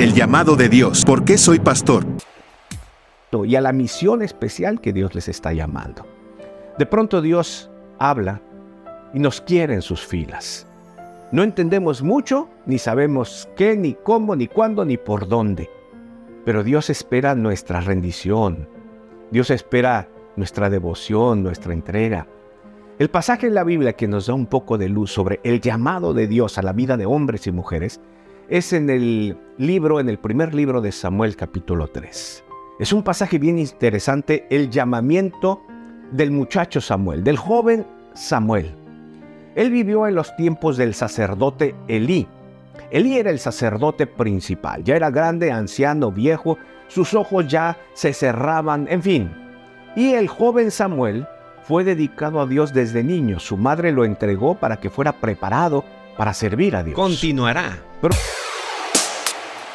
El llamado de Dios. ¿Por qué soy pastor? Y a la misión especial que Dios les está llamando. De pronto Dios habla y nos quiere en sus filas. No entendemos mucho, ni sabemos qué, ni cómo, ni cuándo, ni por dónde. Pero Dios espera nuestra rendición. Dios espera nuestra devoción, nuestra entrega. El pasaje en la Biblia que nos da un poco de luz sobre el llamado de Dios a la vida de hombres y mujeres es en el libro, en el primer libro de Samuel capítulo 3. Es un pasaje bien interesante, el llamamiento del muchacho Samuel, del joven Samuel. Él vivió en los tiempos del sacerdote Elí. Elí era el sacerdote principal, ya era grande, anciano, viejo, sus ojos ya se cerraban, en fin. Y el joven Samuel fue dedicado a Dios desde niño. Su madre lo entregó para que fuera preparado para servir a Dios. Continuará. Pero